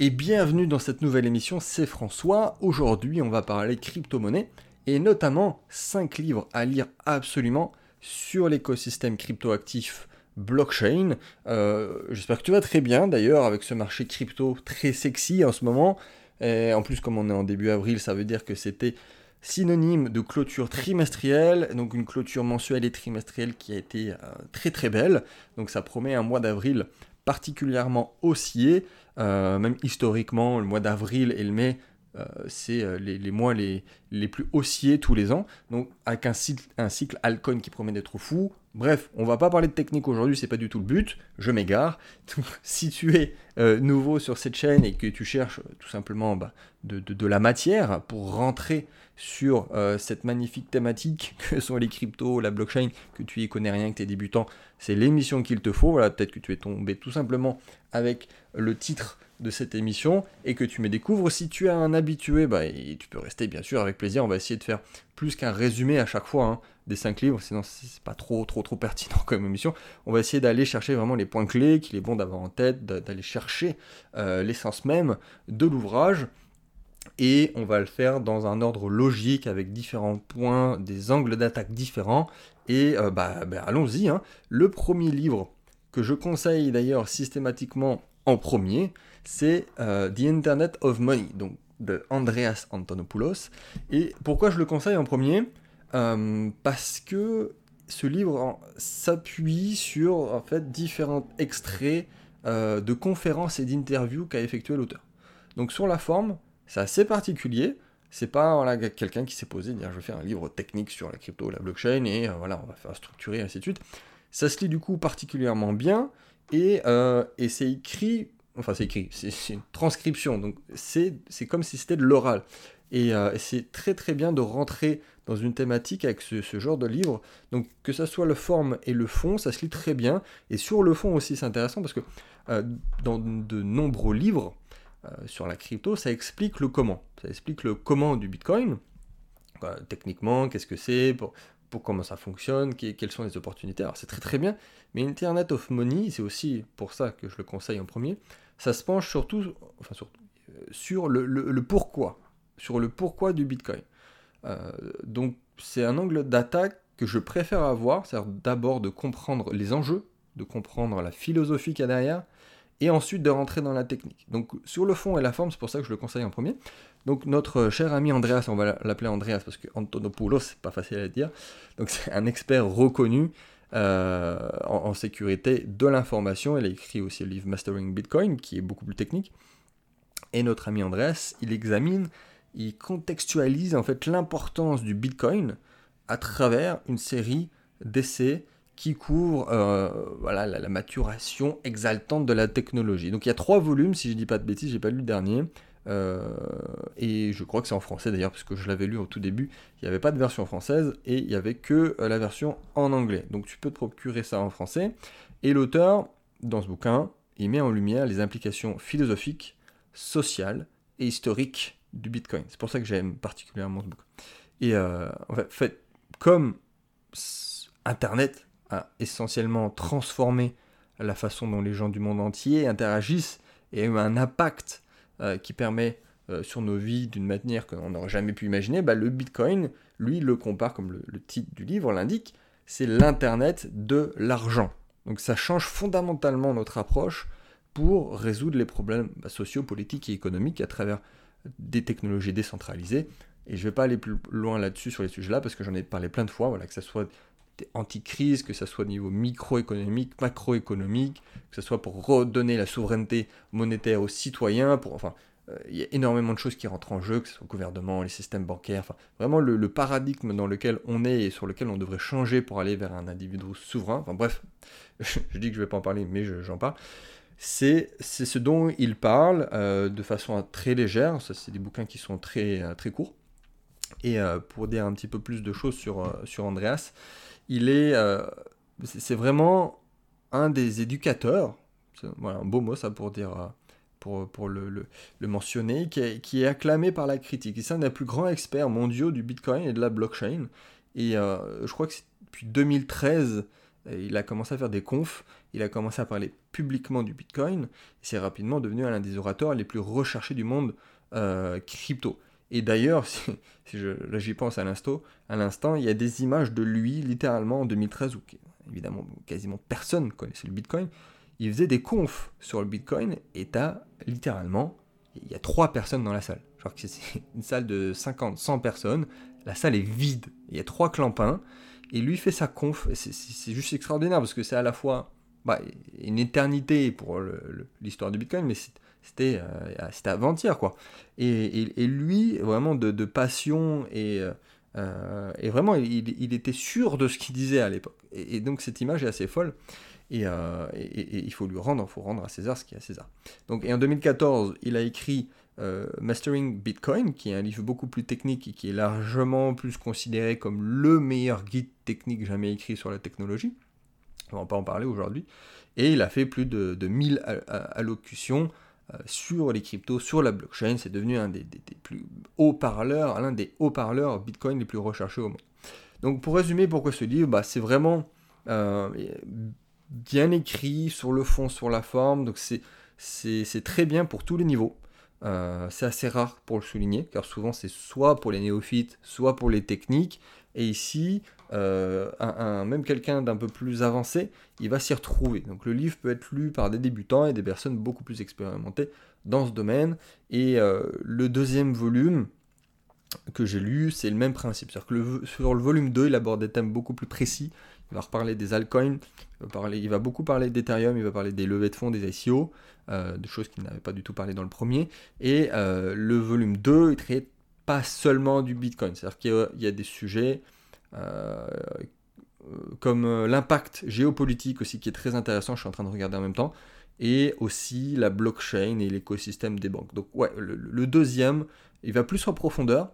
et bienvenue dans cette nouvelle émission, c'est François. Aujourd'hui, on va parler crypto-monnaie et notamment 5 livres à lire absolument sur l'écosystème crypto-actif blockchain. Euh, j'espère que tu vas très bien d'ailleurs avec ce marché crypto très sexy en ce moment. Et en plus, comme on est en début avril, ça veut dire que c'était synonyme de clôture trimestrielle, donc une clôture mensuelle et trimestrielle qui a été euh, très très belle. Donc ça promet un mois d'avril particulièrement haussier, euh, même historiquement, le mois d'avril et le mai, euh, c'est les, mois les, les, plus haussiers tous les ans, donc avec un cycle, un Alcon qui promet d'être fou, Bref, on va pas parler de technique aujourd'hui, c'est pas du tout le but, je m'égare. si tu es euh, nouveau sur cette chaîne et que tu cherches euh, tout simplement bah, de, la matière pour rentrer sur euh, cette magnifique thématique que sont les cryptos, la blockchain, que tu y connais rien, que tu es débutant, c'est l'émission qu'il te faut. Voilà, peut-être que tu es tombé tout simplement avec le titre de cette émission et que tu me découvres. Si tu es un habitué, bah, tu peux rester bien sûr avec plaisir. On va essayer de faire plus qu'un résumé à chaque fois hein, des 5 livres, sinon c'est pas trop trop trop pertinent comme émission. On va essayer d'aller chercher vraiment les points clés qu'il est bon d'avoir en tête, d'aller chercher euh, l'essence même de l'ouvrage. Et on va le faire dans un ordre logique avec différents points, des angles d'attaque différents. Et euh, bah, bah, allons-y. Hein. Le premier livre que je conseille d'ailleurs systématiquement en premier, c'est euh, The Internet of Money, donc de Andreas Antonopoulos. Et pourquoi je le conseille en premier? Euh, Parce que ce livre s'appuie sur en fait différents extraits euh, de conférences et d'interviews qu'a effectué l'auteur. Donc sur la forme, c'est assez particulier. C'est pas voilà, quelqu'un qui s'est posé dire je vais faire un livre technique sur la crypto, la blockchain et voilà on va faire structurer ainsi de suite. Ça se lit du coup particulièrement bien et, et c'est écrit Enfin, c'est écrit, c'est une transcription, donc c'est comme si c'était de l'oral. Euh, et, c'est très très bien de rentrer dans une thématique avec ce, genre de livre. Donc que ça soit le forme et le fond, ça se lit très bien. Et sur le fond aussi, c'est intéressant parce que euh, dans de nombreux livres euh, sur la crypto, ça explique le comment. Ça explique le comment du Bitcoin. techniquement, qu'est-ce que c'est, pour comment ça fonctionne, quelles sont les opportunités. Alors c'est très très bien. Mais Internet of Money, c'est aussi pour ça que je le conseille en premier ça se penche surtout, enfin euh, sur le, pourquoi, sur le pourquoi du Bitcoin. Euh, donc c'est un angle d'attaque que je préfère avoir, c'est-à-dire d'abord de comprendre les enjeux, de comprendre la philosophie qu'il y a derrière, et ensuite de rentrer dans la technique. Donc sur le fond et la forme, c'est pour ça que je le conseille en premier. Donc notre cher ami Andreas, on va l'appeler Andreas parce que Antonopoulos, c'est pas facile à dire. Donc c'est un expert reconnu euh, en, sécurité de l'information. Il a écrit aussi le livre Mastering Bitcoin, qui est beaucoup plus technique. Et notre ami Andreas, il examine, il contextualise en fait l'importance du Bitcoin à travers une série d'essais qui couvrent euh, voilà, la, maturation exaltante de la technologie. Donc il y a trois volumes, si je ne dis pas de bêtises, j'ai pas lu le dernier. Euh, et je crois que c'est en français d'ailleurs, parce que je l'avais lu au tout début, il n'y avait pas de version française et il n'y avait que euh, la version en anglais. Donc tu peux te procurer ça en français. Et l'auteur, dans ce bouquin, il met en lumière les implications philosophiques, sociales et historiques du Bitcoin. C'est pour ça que j'aime particulièrement ce bouquin. Et euh, en fait, comme Internet a essentiellement transformé la façon dont les gens du monde entier interagissent et a eu un impact qui permet euh, sur nos vies d'une manière qu'on n'aurait jamais pu imaginer, bah, le Bitcoin, lui, le compare, comme le, titre du livre l'indique, c'est l'Internet de l'argent. Donc ça change fondamentalement notre approche pour résoudre les problèmes bah, sociaux, politiques et économiques à travers des technologies décentralisées. Et je ne vais pas aller plus loin là-dessus sur les sujets-là parce que j'en ai parlé plein de fois, voilà, que ce soit anti-crise, que ce soit au niveau microéconomique, macroéconomique, que ce soit pour redonner la souveraineté monétaire aux citoyens, pour, enfin, euh, il y a énormément de choses qui rentrent en jeu, que ce soit le gouvernement, les systèmes bancaires, enfin, vraiment le, paradigme dans lequel on est et sur lequel on devrait changer pour aller vers un individu souverain, enfin bref, je, dis que je ne vais pas en parler, mais j'en parle, c'est ce dont il parle euh, de façon très légère, c'est des bouquins qui sont très, euh, très courts, et pour dire un petit peu plus de choses sur, sur Andreas, il est, euh, c'est vraiment un des éducateurs, un beau mot ça pour dire, euh, pour, le, mentionner, qui est, acclamé par la critique. C'est un des plus grands experts mondiaux du Bitcoin et de la blockchain. Et euh, je crois que depuis 2013 il a commencé à faire des confs, il a commencé à parler publiquement du Bitcoin, c'est rapidement devenu l'un des orateurs les plus recherchés du monde crypto. Et d'ailleurs, si, je, là j'y pense à l'instant, à l'instant, il y a des images de lui littéralement en 2013 où évidemment quasiment personne connaissait le Bitcoin. Il faisait des confs sur le Bitcoin et t'as littéralement, il y a trois personnes dans la salle. Genre que c'est une salle de 50, 100 personnes, la salle est vide, il y a trois clampins et lui fait sa conf. C'est juste extraordinaire parce que c'est à la fois bah, une éternité pour l'histoire du Bitcoin, mais c'était euh, avant-hier quoi. Et, lui, vraiment de, passion et, euh, et vraiment, il, était sûr de ce qu'il disait à l'époque. Et, donc cette image est assez folle. Euh, et, il faut lui rendre, faut rendre à César ce qui est à César. Donc, et en 2014, il a écrit euh, Mastering Bitcoin, qui est un livre beaucoup plus technique et qui est largement plus considéré comme le meilleur guide technique jamais écrit sur la technologie. On va pas en parler aujourd'hui. Et il a fait plus de, de 1000 allocutions euh, sur les cryptos, sur la blockchain. C'est devenu un des, plus hauts parleurs, l'un des hauts parleurs Bitcoin les plus recherchés au monde. Donc pour résumer pourquoi ce livre, bah, c'est vraiment euh, bien écrit sur le fond, sur la forme. Donc c'est très bien pour tous les niveaux. Euh, c'est assez rare pour le souligner, car souvent c'est soit pour les néophytes, soit pour les techniques. Et ici, euh, un, même quelqu'un d'un peu plus avancé, il va s'y retrouver. Donc le livre peut être lu par des débutants et des personnes beaucoup plus expérimentées dans ce domaine. Et euh, le deuxième volume que j'ai lu, c'est le même principe. C'est-à-dire que sur le volume 2, il aborde des thèmes beaucoup plus précis. Il va reparler des altcoins, il va, beaucoup parler d'Ethereum, il va parler des levées de fonds, des ICO, euh, de choses qu'il n'avait pas du tout parlé dans le premier. Et le volume 2, il traite pas seulement du Bitcoin. C'est-à-dire qu'il y, a des sujets euh, comme euh, l'impact géopolitique aussi qui est très intéressant, je suis en train de regarder en même temps, et aussi la blockchain et l'écosystème des banques. Donc ouais, le, deuxième, il va plus en profondeur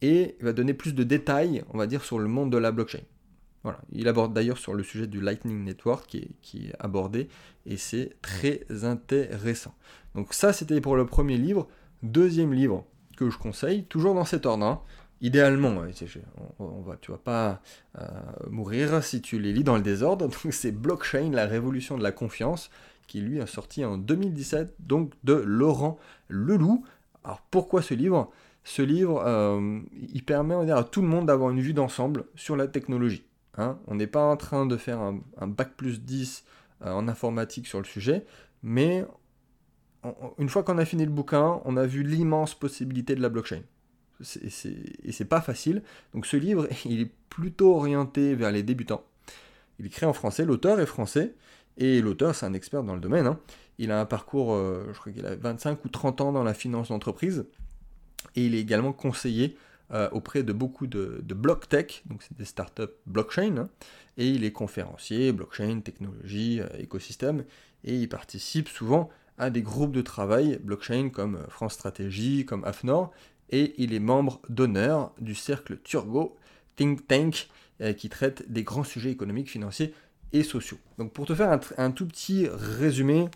et il va donner plus de détails, on va dire, sur le monde de la blockchain. Voilà. Il aborde d'ailleurs sur le sujet du Lightning Network qui est, qui est abordé et c'est très intéressant. Donc ça c'était pour le premier livre. Deuxième livre, que je conseille, toujours dans cet ordre. Hein. Idéalement, on, va, tu vas pas euh, mourir si tu les lis dans le désordre. Donc c'est Blockchain, la révolution de la confiance, qui lui a sorti en 2017, donc de Laurent Leloup. Alors pourquoi ce livre? Ce livre, euh, il permet à tout le monde d'avoir une vue d'ensemble sur la technologie. Hein. On n'est pas en train de faire un, bac plus 10 euh, en informatique sur le sujet, mais une fois qu'on a fini le bouquin, on a vu l'immense possibilité de la blockchain. Et c'est pas facile. Donc ce livre, il est plutôt orienté vers les débutants. Il est écrit en français, l'auteur est français, et l'auteur, c'est un expert dans le domaine. Hein. Il a un parcours, euh, je crois qu'il a 25 ou 30 ans dans la finance d'entreprise, et il est également conseiller euh, auprès de beaucoup de, block tech, donc c'est des startups blockchain, hein. et il est conférencier, blockchain, technologie, euh, écosystème, et il participe souvent à des groupes de travail blockchain comme France Stratégie, comme AFNOR, et il est membre d'honneur du cercle Turgo Think Tank euh, qui traite des grands sujets économiques, financiers et sociaux. Donc pour te faire un, tout petit résumé,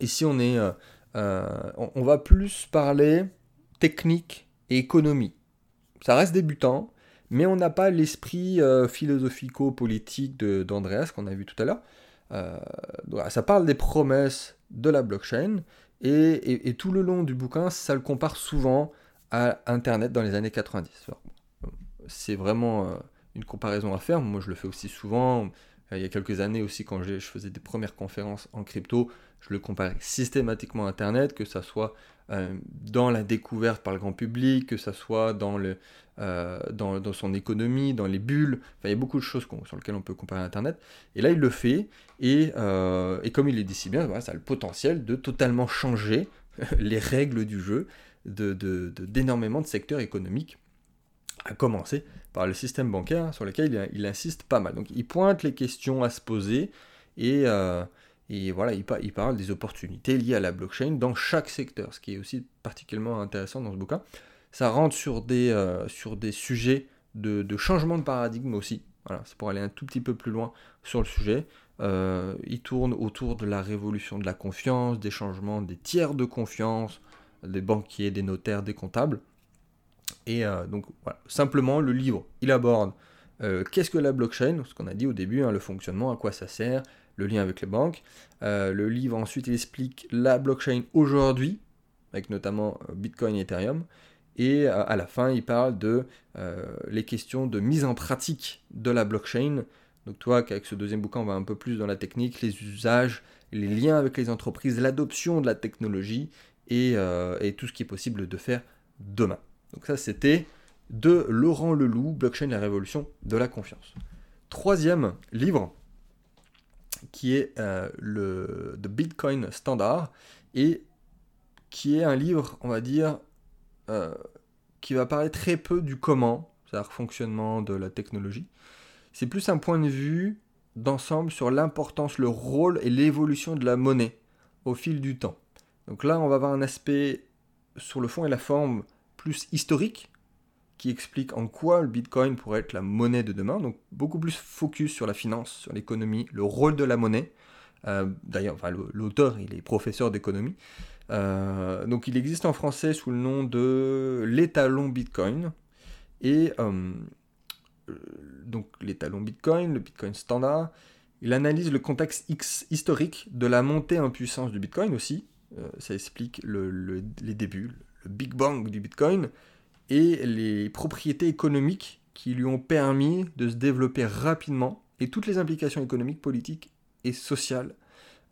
ici on est, euh, euh, on, va plus parler technique et économie. Ça reste débutant, mais on n'a pas l'esprit philosophico-politique d'Andreas qu'on a vu tout à l'heure. ça parle des promesses de la blockchain, et, tout le long du bouquin, ça le compare souvent à Internet dans les années 90. C'est vraiment euh, une comparaison à faire. Moi, je le fais aussi souvent. Il y a quelques années aussi, quand je faisais des premières conférences en crypto, je le comparais systématiquement à Internet, que ça soit euh, dans la découverte par le grand public, que ça soit dans, le, euh, dans, son économie, dans les bulles. Il y a beaucoup de choses sur lesquelles on peut comparer Internet. Et là, il le fait. Et, comme il le dit si bien, ça a le potentiel de totalement changer les règles du jeu d'énormément de, secteurs économiques, à commencer par le système bancaire sur lequel il, insiste pas mal. Donc il pointe les questions à se poser et, euh, et voilà, il, parle des opportunités liées à la blockchain dans chaque secteur, ce qui est aussi particulièrement intéressant dans ce bouquin. Ça rentre sur des, euh, sur des sujets de, de, changement de paradigme aussi. Voilà, c'est pour aller un tout petit peu plus loin sur le sujet. Euh, il tourne autour de la révolution de la confiance, des changements des tiers de confiance, des banquiers, des notaires, des comptables. Et euh, donc voilà, simplement le livre, il aborde qu'est-ce que la blockchain, ce qu'on a dit au début, hein, le fonctionnement, à quoi ça sert, le lien avec les banques. le livre ensuite il explique la blockchain aujourd'hui, avec notamment Bitcoin et Ethereum. Et à la fin, il parle de les questions de mise en pratique de la blockchain. Donc toi, qu'avec ce deuxième bouquin, on va un peu plus dans la technique, les usages, les liens avec les entreprises, l'adoption de la technologie et, et, tout ce qui est possible de faire demain. Donc ça, c'était de Laurent Leloup, Blockchain, la révolution de la confiance. Troisième livre, qui est euh, le The Bitcoin Standard, et qui est un livre, on va dire, euh, qui va parler très peu du comment, c'est-à-dire fonctionnement de la technologie. C'est plus un point de vue d'ensemble sur l'importance, le rôle et l'évolution de la monnaie au fil du temps. Donc là, on va avoir un aspect sur le fond et la forme plus historique, qui explique en quoi le Bitcoin pourrait être la monnaie de demain. Donc beaucoup plus focus sur la finance, sur l'économie, le rôle de la monnaie. Euh, d'ailleurs, l'auteur, il est professeur d'économie. Euh, donc il existe en français sous le nom de l'étalon Bitcoin. Et euh, donc l'étalon Bitcoin, le Bitcoin standard, il analyse le contexte historique de la montée en puissance du Bitcoin aussi. Ça explique les débuts, le Big Bang du Bitcoin et les propriétés économiques qui lui ont permis de se développer rapidement et toutes les implications économiques, politiques et sociales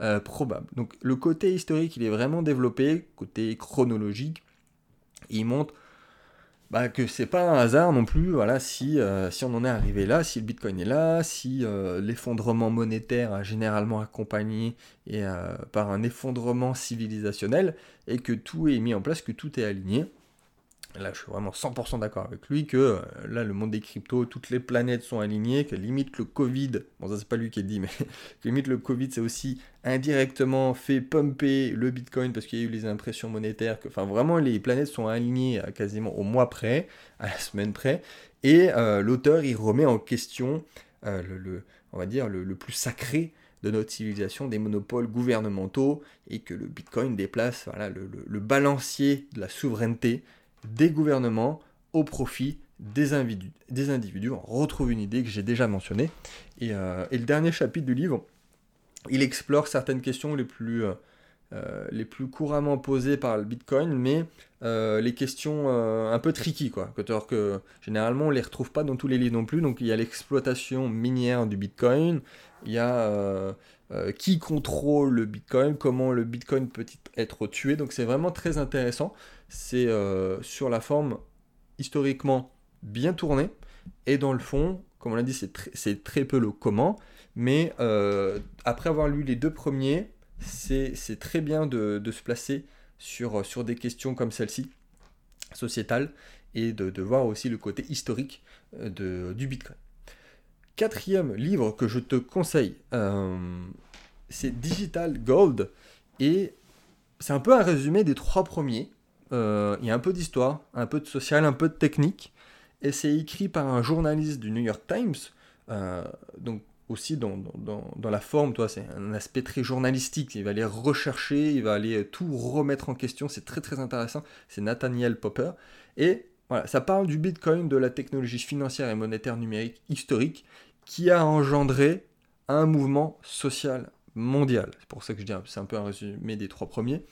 euh, probables. Donc le côté historique, il est vraiment développé, côté chronologique, il montre bah, que c'est pas un hasard non plus, voilà, si, euh, si on en est arrivé là, si le Bitcoin est là, si euh, l'effondrement monétaire a généralement accompagné et, par un effondrement civilisationnel, et que tout est mis en place, que tout est aligné là je suis vraiment 100% d'accord avec lui, que euh, là le monde des cryptos, toutes les planètes sont alignées, que limite le Covid, bon ça c'est pas lui qui est dit, mais que limite le Covid c'est aussi indirectement fait pumper le Bitcoin parce qu'il y a eu les impressions monétaires, que enfin vraiment les planètes sont alignées quasiment au mois près, à la semaine près, et euh, l'auteur il remet en question euh, le, on va dire le, plus sacré de notre civilisation, des monopoles gouvernementaux, et que le Bitcoin déplace voilà, le, le balancier de la souveraineté des gouvernements au profit des individus. Des individus. On retrouve une idée que j'ai déjà mentionnée. Et, euh, le dernier chapitre du livre, il explore certaines questions les plus, euh, euh, les plus couramment posées par le Bitcoin, mais les questions un peu tricky, quoi. Alors que généralement on les retrouve pas dans tous les livres non plus. Donc il y a l'exploitation minière du Bitcoin, il y a qui contrôle le Bitcoin, comment le Bitcoin peut être tué. Donc c'est vraiment très intéressant c'est euh, sur la forme historiquement bien tourné, et dans le fond, comme on l'a dit, c'est très peu le comment, mais euh, après avoir lu les deux premiers, c'est très bien de, se placer sur, des questions comme celle-ci, sociétales, et de, voir aussi le côté historique euh, du Bitcoin. Quatrième livre que je te conseille, c'est Digital Gold, et c'est un peu un résumé des trois premiers. Euh, il y a un peu d'histoire, un peu de social, un peu de technique. Et c'est écrit par un journaliste du New York Times. Euh, donc aussi dans, la forme, toi, c'est un aspect très journalistique. Il va aller rechercher, il va aller tout remettre en question. C'est très très intéressant. C'est Nathaniel Popper. Et voilà, ça parle du Bitcoin, de la technologie financière et monétaire numérique historique qui a engendré un mouvement social mondial. C'est pour ça que je dis, c'est un peu un résumé des trois premiers.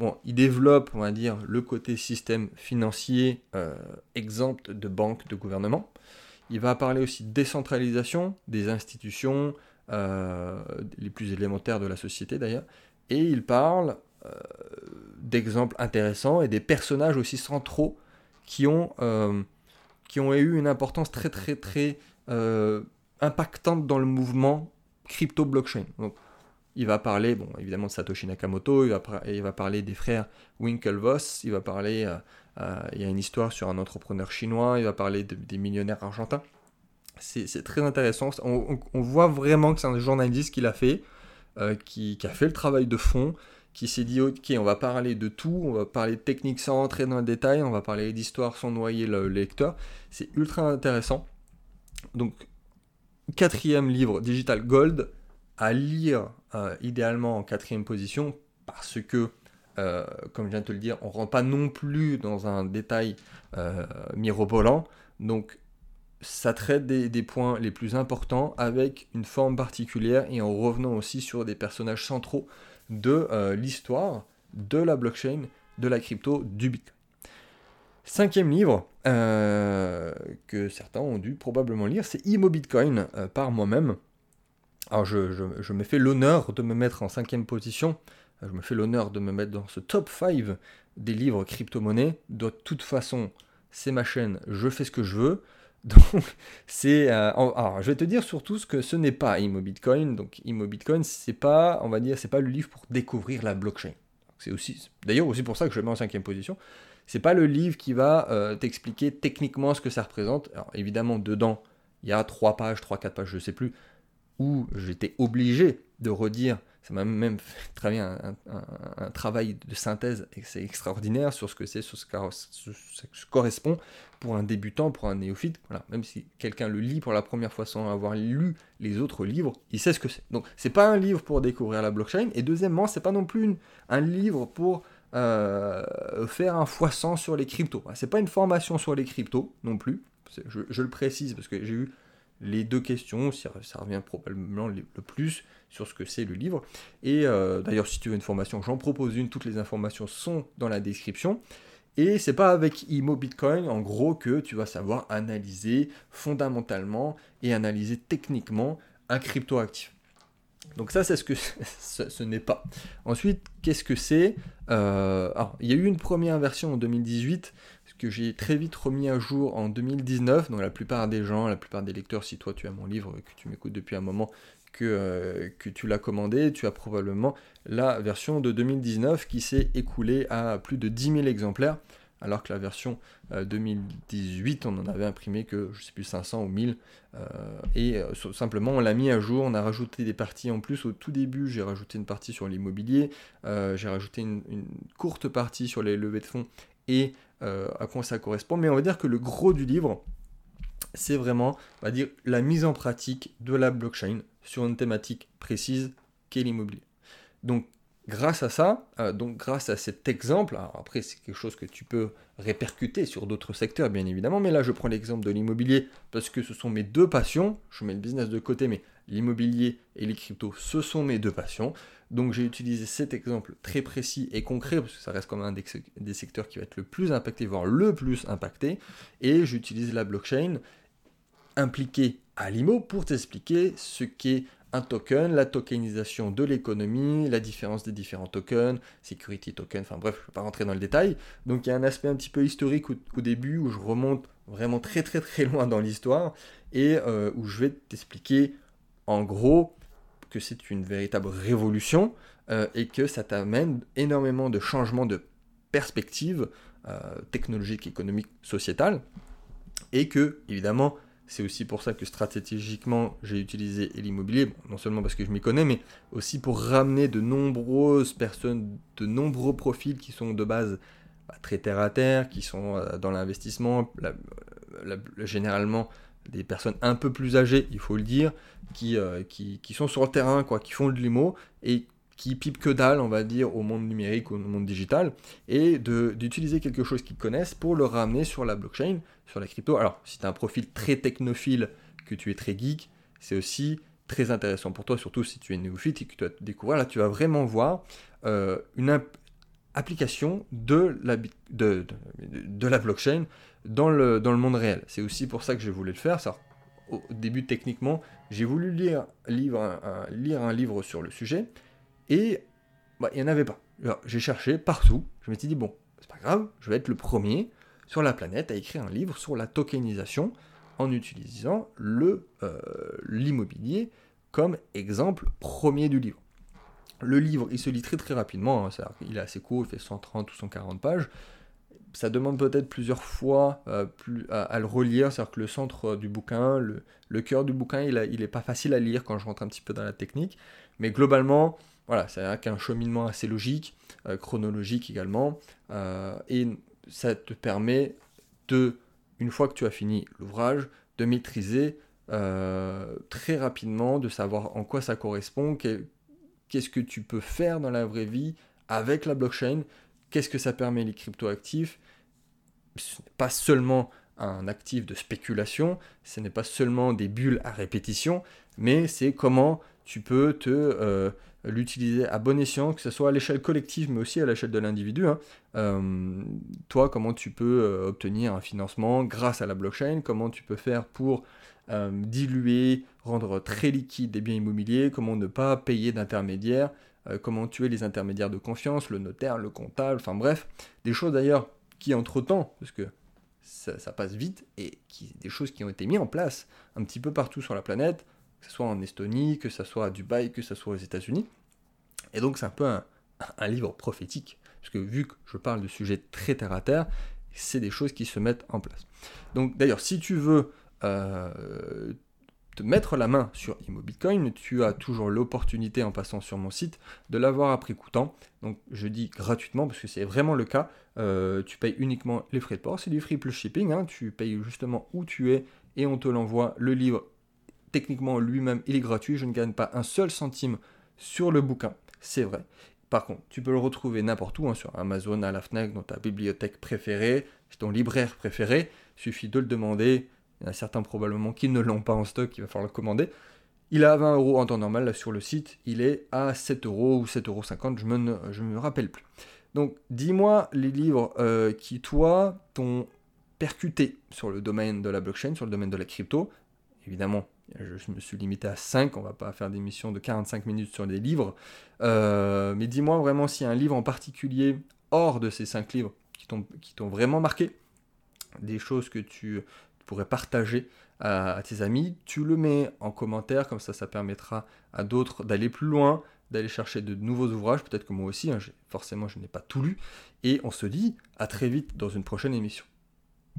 Bon, il développe, on va dire, le côté système financier euh, exempt de banques, de gouvernement. Il va parler aussi de décentralisation des institutions, euh, les plus élémentaires de la société d'ailleurs. Et il parle euh, d'exemples intéressants et des personnages aussi centraux qui ont, qui ont eu une importance très très très impactante dans le mouvement crypto-blockchain. Il va parler, bon, évidemment, de Satoshi Nakamoto, il va, parler des frères Winklevoss, il va parler, euh, euh, il y a une histoire sur un entrepreneur chinois, il va parler des millionnaires argentins. C'est très intéressant. On, voit vraiment que c'est un journaliste qui l'a fait, euh, qui, a fait le travail de fond, qui s'est dit ok, on va parler de tout, on va parler de technique sans entrer dans le détail, on va parler d'histoire sans noyer le lecteur. C'est ultra intéressant. Donc, quatrième livre, Digital Gold, à lire euh, idéalement en quatrième position parce que, euh, comme je viens de te le dire, on ne rentre pas non plus dans un détail euh, mirobolant. Donc, ça traite des, points les plus importants avec une forme particulière et en revenant aussi sur des personnages centraux de l'histoire de la blockchain, de la crypto, du Bitcoin. Cinquième livre euh, que certains ont dû probablement lire, c'est Imo Bitcoin euh, par moi-même. Alors je, me fais l'honneur de me mettre en cinquième position, je me fais l'honneur de me mettre dans ce top 5 des livres crypto-monnaie. De toute façon, c'est ma chaîne, je fais ce que je veux. Donc, c'est. Euh, alors, je vais te dire surtout ce que ce n'est pas Imo Bitcoin. Donc, Imo Bitcoin, c'est pas, on va dire, c'est pas le livre pour découvrir la blockchain. C'est aussi, d'ailleurs, aussi pour ça que je le mets en cinquième position. C'est pas le livre qui va euh, t'expliquer techniquement ce que ça représente. Alors, évidemment, dedans, il y a trois pages, trois, quatre pages, je sais plus, où j'étais obligé de redire ça m'a même fait travailler un, un, travail de synthèse et c'est extraordinaire sur ce que c'est, sur ce que correspond pour un débutant, pour un néophyte. Voilà, même si quelqu'un le lit pour la première fois sans avoir lu les autres livres, il sait ce que c'est. Donc, c'est pas un livre pour découvrir la blockchain. Et deuxièmement, c'est pas non plus un livre pour euh, faire un fois 100 sur les cryptos. C'est pas une formation sur les cryptos non plus. Je, je le précise parce que j'ai eu les deux questions, ça, revient probablement le plus sur ce que c'est le livre. Et euh, d'ailleurs, si tu veux une formation, j'en propose une, toutes les informations sont dans la description. Et c'est pas avec Imo Bitcoin, en gros, que tu vas savoir analyser fondamentalement et analyser techniquement un crypto actif. Donc ça, c'est ce que ce, n'est pas. Ensuite, qu'est-ce que c'est euh, Il y a eu une première version en 2018 que j'ai très vite remis à jour en 2019. Donc la plupart des gens, la plupart des lecteurs, si toi tu as mon livre, que tu m'écoutes depuis un moment, que, euh, que tu l'as commandé, tu as probablement la version de 2019 qui s'est écoulée à plus de 10 000 exemplaires, alors que la version 2018, euh, on en avait imprimé que, je sais plus, 500 ou 1000. Euh, et simplement, on l'a mis à jour, on a rajouté des parties en plus. Au tout début, j'ai rajouté une partie sur l'immobilier, j'ai rajouté une, une, courte partie sur les levées de fonds et euh, à quoi ça correspond. Mais on va dire que le gros du livre, c'est vraiment, on va dire, la mise en pratique de la blockchain sur une thématique précise qu'est l'immobilier. Donc, grâce à ça, euh, donc grâce à cet exemple, après c'est quelque chose que tu peux répercuter sur d'autres secteurs bien évidemment, mais là je prends l'exemple de l'immobilier parce que ce sont mes deux passions, je mets le business de côté, mais l'immobilier et les cryptos, ce sont mes deux passions. Donc j'ai utilisé cet exemple très précis et concret, parce que ça reste comme un des, secteurs qui va être le plus impacté, voire le plus impacté, et j'utilise la blockchain impliquée à l'IMO pour t'expliquer ce qu'est un token, la tokenisation de l'économie, la différence des différents tokens, security token, enfin bref, je ne vais pas rentrer dans le détail. Donc il y a un aspect un petit peu historique au, début où je remonte vraiment très très très loin dans l'histoire et euh, où je vais t'expliquer en gros que c'est une véritable révolution euh, et que ça t'amène énormément de changements de perspective euh, technologique, économique, sociétale, et que, évidemment, c'est aussi pour ça que stratégiquement j'ai utilisé l'immobilier, non seulement parce que je m'y connais, mais aussi pour ramener de nombreuses personnes, de nombreux profils qui sont de base bah, très terre à terre, qui sont euh, dans l'investissement, généralement des personnes un peu plus âgées, il faut le dire, euh, qui, qui, sont sur le terrain, quoi, qui font de l'IMO et qui pipent que dalle, on va dire, au monde numérique, au monde digital, et d'utiliser quelque chose qu'ils connaissent pour le ramener sur la blockchain, sur la crypto. Alors, si tu as un profil très technophile, que tu es très geek, c'est aussi très intéressant pour toi, surtout si tu es néophyte et que tu vas découvrir. Là, tu vas vraiment voir euh, une application de la, blockchain dans le, monde réel. C'est aussi pour ça que j'ai voulu le faire. Au début, techniquement, j'ai voulu lire un livre sur le sujet et bah, il n'y en avait pas. J'ai cherché partout. Je m'étais dit, bon, c'est pas grave, je vais être le premier sur la planète à écrire un livre sur la tokenisation en utilisant le euh, l'immobilier comme exemple premier du livre. Le livre, il se lit très très rapidement, hein, il est assez court, il fait 130 ou 140 pages ça demande peut-être plusieurs fois euh, plus, à, le relire, c'est-à-dire que le centre du bouquin, le, cœur du bouquin, il, n'est est pas facile à lire quand je rentre un petit peu dans la technique, mais globalement, voilà, c'est un cheminement assez logique, euh, chronologique également, euh, et ça te permet de, une fois que tu as fini l'ouvrage, de maîtriser très rapidement, de savoir en quoi ça correspond, qu'est-ce que tu peux faire dans la vraie vie avec la blockchain, Qu'est-ce que ça permet les cryptoactifs. Pas seulement un actif de spéculation, ce n'est pas seulement des bulles à répétition, mais c'est comment tu peux te euh, l'utiliser à bon escient, que ce soit à l'échelle collective, mais aussi à l'échelle de l'individu. Hein. Euh, toi, comment tu peux euh, obtenir un financement grâce à la blockchain, comment tu peux faire pour diluer, rendre très liquide des biens immobiliers, comment ne pas payer d'intermédiaires, comment tuer les intermédiaires de confiance, le notaire, le comptable, enfin bref, des choses d'ailleurs qui entre-temps, parce que ça, passe vite, et qui, des choses qui ont été mises en place un petit peu partout sur la planète, que ce soit en Estonie, que ce soit à Dubaï, que ce soit aux États-Unis. Et donc c'est un peu un, livre prophétique, parce que vu que je parle de sujets très terre à terre, c'est des choses qui se mettent en place. Donc d'ailleurs, si tu veux euh, mettre la main sur ImmoBitcoin, tu as toujours l'opportunité en passant sur mon site de l'avoir à prix coûtant. Donc je dis gratuitement parce que c'est vraiment le cas. Euh, tu payes uniquement les frais de port, c'est du free plus shipping. Hein. Tu payes justement où tu es et on te l'envoie. Le livre, techniquement lui-même, il est gratuit. Je ne gagne pas un seul centime sur le bouquin, c'est vrai. Par contre, tu peux le retrouver n'importe où, hein, sur Amazon, à la FNAC, dans ta bibliothèque préférée, ton libraire préféré. Il suffit de le demander il y en a certains probablement qui ne l'ont pas en stock, il va falloir le commander. Il est à 20 euros en temps normal, sur le site, il est à 7 euros ou 7,50 euros, je me, je me rappelle plus. Donc dis-moi les livres euh, qui, toi, t'ont percuté sur le domaine de la blockchain, sur le domaine de la crypto. Évidemment, je me suis limité à 5, on va pas faire des missions de 45 minutes sur des livres. Euh, mais dis-moi vraiment s'il y a un livre en particulier, hors de ces 5 livres, qui t'ont vraiment marqué, des choses que tu pourrais partager à, tes amis. Tu le mets en commentaire, comme ça, ça permettra à d'autres d'aller plus loin, d'aller chercher de nouveaux ouvrages. Peut-être que moi aussi, hein, forcément, je n'ai pas tout lu. Et on se dit à très vite dans une prochaine émission.